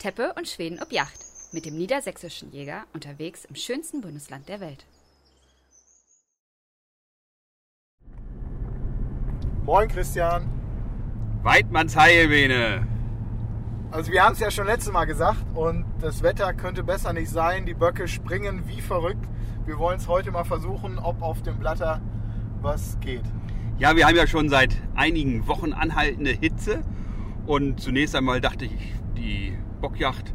Teppe und Schweden ob Yacht mit dem niedersächsischen Jäger unterwegs im schönsten Bundesland der Welt. Moin Christian. Weidmanns Heilbene. Also wir haben es ja schon letztes Mal gesagt und das Wetter könnte besser nicht sein. Die Böcke springen wie verrückt. Wir wollen es heute mal versuchen, ob auf dem Blatter was geht. Ja, wir haben ja schon seit einigen Wochen anhaltende Hitze und zunächst einmal dachte ich, die Bockjacht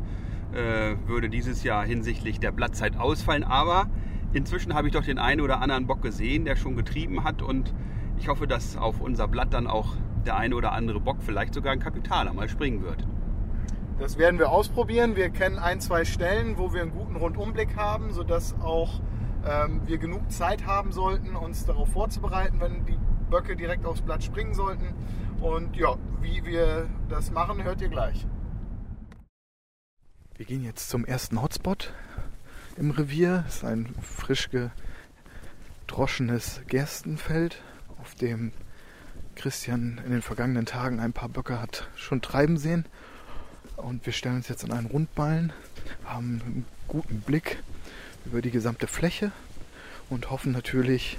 äh, würde dieses Jahr hinsichtlich der Blattzeit ausfallen, aber inzwischen habe ich doch den einen oder anderen Bock gesehen, der schon getrieben hat und ich hoffe, dass auf unser Blatt dann auch der eine oder andere Bock, vielleicht sogar ein Kapitaler, mal springen wird. Das werden wir ausprobieren. Wir kennen ein, zwei Stellen, wo wir einen guten Rundumblick haben, sodass auch ähm, wir genug Zeit haben sollten, uns darauf vorzubereiten, wenn die Böcke direkt aufs Blatt springen sollten. Und ja, wie wir das machen, hört ihr gleich. Wir gehen jetzt zum ersten Hotspot im Revier. Es ist ein frisch gedroschenes Gerstenfeld, auf dem Christian in den vergangenen Tagen ein paar Böcke hat schon treiben sehen. Und wir stellen uns jetzt an einen Rundballen, haben einen guten Blick über die gesamte Fläche und hoffen natürlich,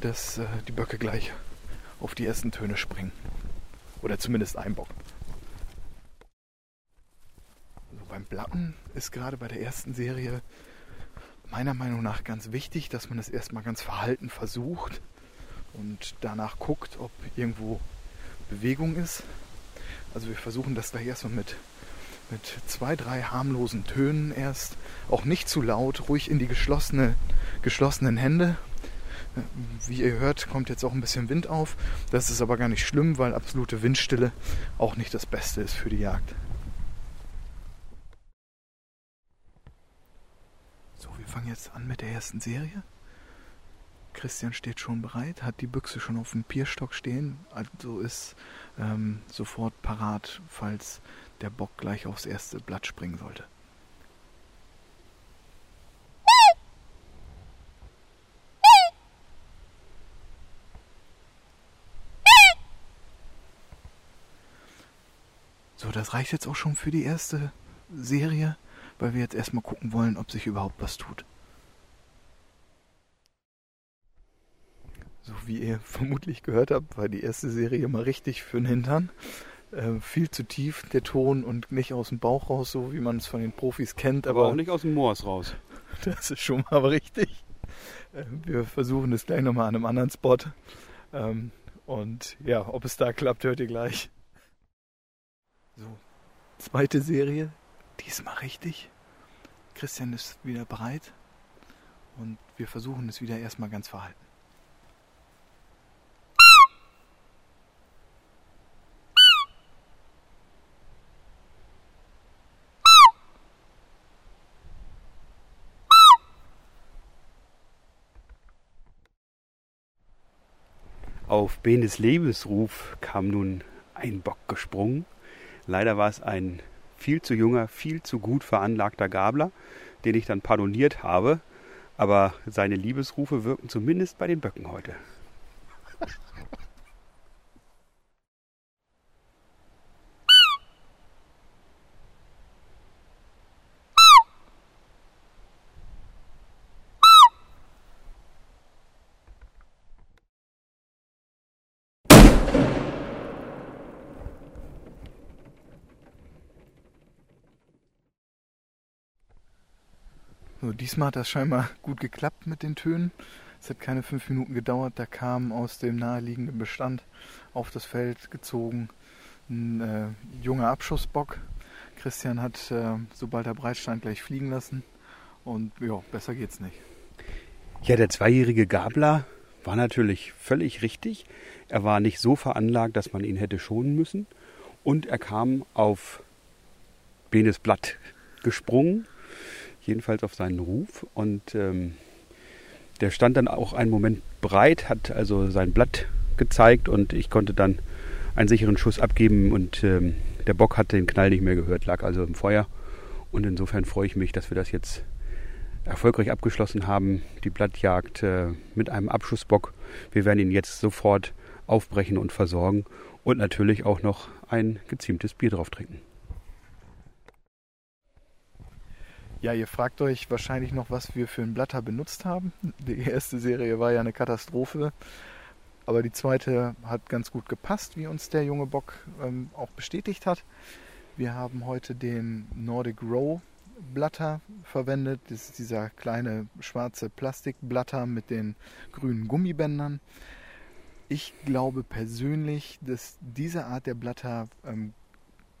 dass äh, die Böcke gleich auf die ersten Töne springen. Oder zumindest ein Bock. Also beim Blatten ist gerade bei der ersten Serie meiner Meinung nach ganz wichtig, dass man es erstmal ganz verhalten versucht und danach guckt, ob irgendwo Bewegung ist. Also wir versuchen das gleich erstmal mit, mit zwei, drei harmlosen Tönen erst, auch nicht zu laut, ruhig in die geschlossene, geschlossenen Hände. Wie ihr hört, kommt jetzt auch ein bisschen Wind auf. Das ist aber gar nicht schlimm, weil absolute Windstille auch nicht das Beste ist für die Jagd. So, wir fangen jetzt an mit der ersten Serie. Christian steht schon bereit, hat die Büchse schon auf dem Pierstock stehen, also ist ähm, sofort parat, falls der Bock gleich aufs erste Blatt springen sollte. So, das reicht jetzt auch schon für die erste Serie, weil wir jetzt erstmal gucken wollen, ob sich überhaupt was tut. So wie ihr vermutlich gehört habt, war die erste Serie mal richtig für den Hintern. Äh, viel zu tief der Ton und nicht aus dem Bauch raus, so wie man es von den Profis kennt. Aber, aber auch nicht aus dem Moors raus. Das ist schon mal richtig. Äh, wir versuchen es gleich nochmal an einem anderen Spot. Ähm, und ja, ob es da klappt, hört ihr gleich. So, zweite Serie. Diesmal richtig. Christian ist wieder bereit. Und wir versuchen es wieder erstmal ganz verhalten. Auf Benes Lebensruf kam nun ein Bock gesprungen. Leider war es ein viel zu junger, viel zu gut veranlagter Gabler, den ich dann pardoniert habe. Aber seine Liebesrufe wirken zumindest bei den Böcken heute. So, diesmal hat das scheinbar gut geklappt mit den Tönen. Es hat keine fünf Minuten gedauert. Da kam aus dem naheliegenden Bestand auf das Feld gezogen ein äh, junger Abschussbock. Christian hat, äh, sobald er breit stand, gleich fliegen lassen. Und ja, besser geht's nicht. Ja, der zweijährige Gabler war natürlich völlig richtig. Er war nicht so veranlagt, dass man ihn hätte schonen müssen. Und er kam auf Benes Blatt gesprungen jedenfalls auf seinen Ruf. Und ähm, der stand dann auch einen Moment breit, hat also sein Blatt gezeigt und ich konnte dann einen sicheren Schuss abgeben und ähm, der Bock hat den Knall nicht mehr gehört, lag also im Feuer. Und insofern freue ich mich, dass wir das jetzt erfolgreich abgeschlossen haben, die Blattjagd äh, mit einem Abschussbock. Wir werden ihn jetzt sofort aufbrechen und versorgen und natürlich auch noch ein geziemtes Bier drauf trinken. Ja, ihr fragt euch wahrscheinlich noch, was wir für ein Blatter benutzt haben. Die erste Serie war ja eine Katastrophe, aber die zweite hat ganz gut gepasst, wie uns der junge Bock ähm, auch bestätigt hat. Wir haben heute den Nordic Row Blatter verwendet. Das ist dieser kleine schwarze Plastikblatter mit den grünen Gummibändern. Ich glaube persönlich, dass diese Art der Blatter ähm,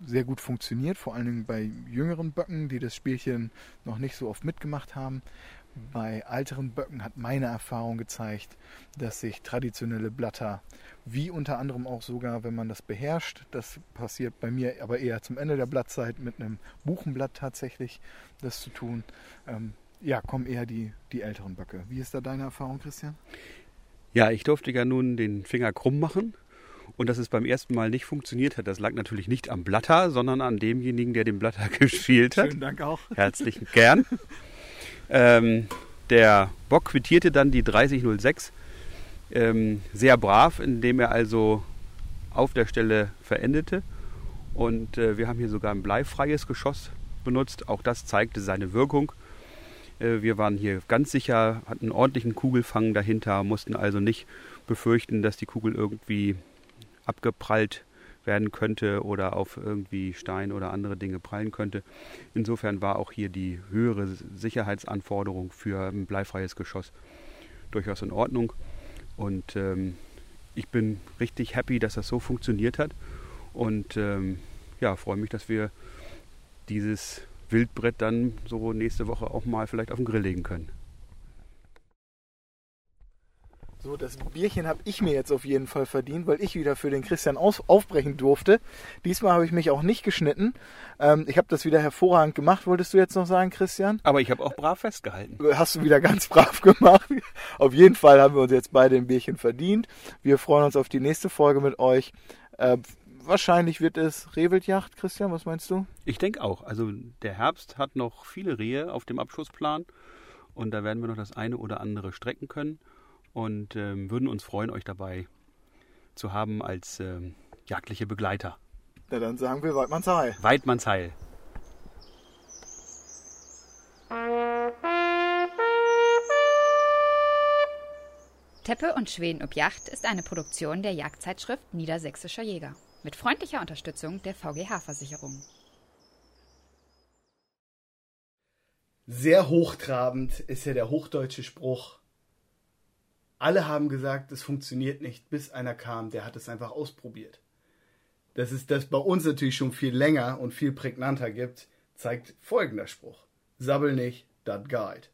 sehr gut funktioniert, vor allen Dingen bei jüngeren Böcken, die das Spielchen noch nicht so oft mitgemacht haben. Bei älteren Böcken hat meine Erfahrung gezeigt, dass sich traditionelle Blatter, wie unter anderem auch sogar, wenn man das beherrscht, das passiert bei mir aber eher zum Ende der Blattzeit mit einem Buchenblatt tatsächlich, das zu tun, ähm, ja, kommen eher die, die älteren Böcke. Wie ist da deine Erfahrung, Christian? Ja, ich durfte ja nun den Finger krumm machen und dass es beim ersten Mal nicht funktioniert hat, das lag natürlich nicht am Blatter, sondern an demjenigen, der den Blatter gespielt hat. Schönen Dank auch. Herzlichen gern. ähm, der Bock quittierte dann die 3006 ähm, sehr brav, indem er also auf der Stelle verendete. Und äh, wir haben hier sogar ein bleifreies Geschoss benutzt. Auch das zeigte seine Wirkung. Äh, wir waren hier ganz sicher, hatten einen ordentlichen Kugelfang dahinter, mussten also nicht befürchten, dass die Kugel irgendwie abgeprallt werden könnte oder auf irgendwie Stein oder andere Dinge prallen könnte. Insofern war auch hier die höhere Sicherheitsanforderung für ein bleifreies Geschoss durchaus in Ordnung. Und ähm, ich bin richtig happy, dass das so funktioniert hat. Und ähm, ja, freue mich, dass wir dieses Wildbrett dann so nächste Woche auch mal vielleicht auf den Grill legen können. So, das Bierchen habe ich mir jetzt auf jeden Fall verdient, weil ich wieder für den Christian aufbrechen durfte. Diesmal habe ich mich auch nicht geschnitten. Ähm, ich habe das wieder hervorragend gemacht, wolltest du jetzt noch sagen, Christian? Aber ich habe auch brav festgehalten. Hast du wieder ganz brav gemacht. Auf jeden Fall haben wir uns jetzt beide ein Bierchen verdient. Wir freuen uns auf die nächste Folge mit euch. Äh, wahrscheinlich wird es Rehwildjagd, Christian, was meinst du? Ich denke auch. Also der Herbst hat noch viele Rehe auf dem Abschussplan und da werden wir noch das eine oder andere strecken können und ähm, würden uns freuen, euch dabei zu haben als ähm, jagdliche Begleiter. Na dann sagen wir Weidmannsheil. Weidmannsheil. Teppe und Schweden ob Yacht ist eine Produktion der Jagdzeitschrift Niedersächsischer Jäger mit freundlicher Unterstützung der VGH-Versicherung. Sehr hochtrabend ist ja der hochdeutsche Spruch. Alle haben gesagt, es funktioniert nicht, bis einer kam, der hat es einfach ausprobiert. Dass es das bei uns natürlich schon viel länger und viel prägnanter gibt, zeigt folgender Spruch. Sabbel nicht, dat guide.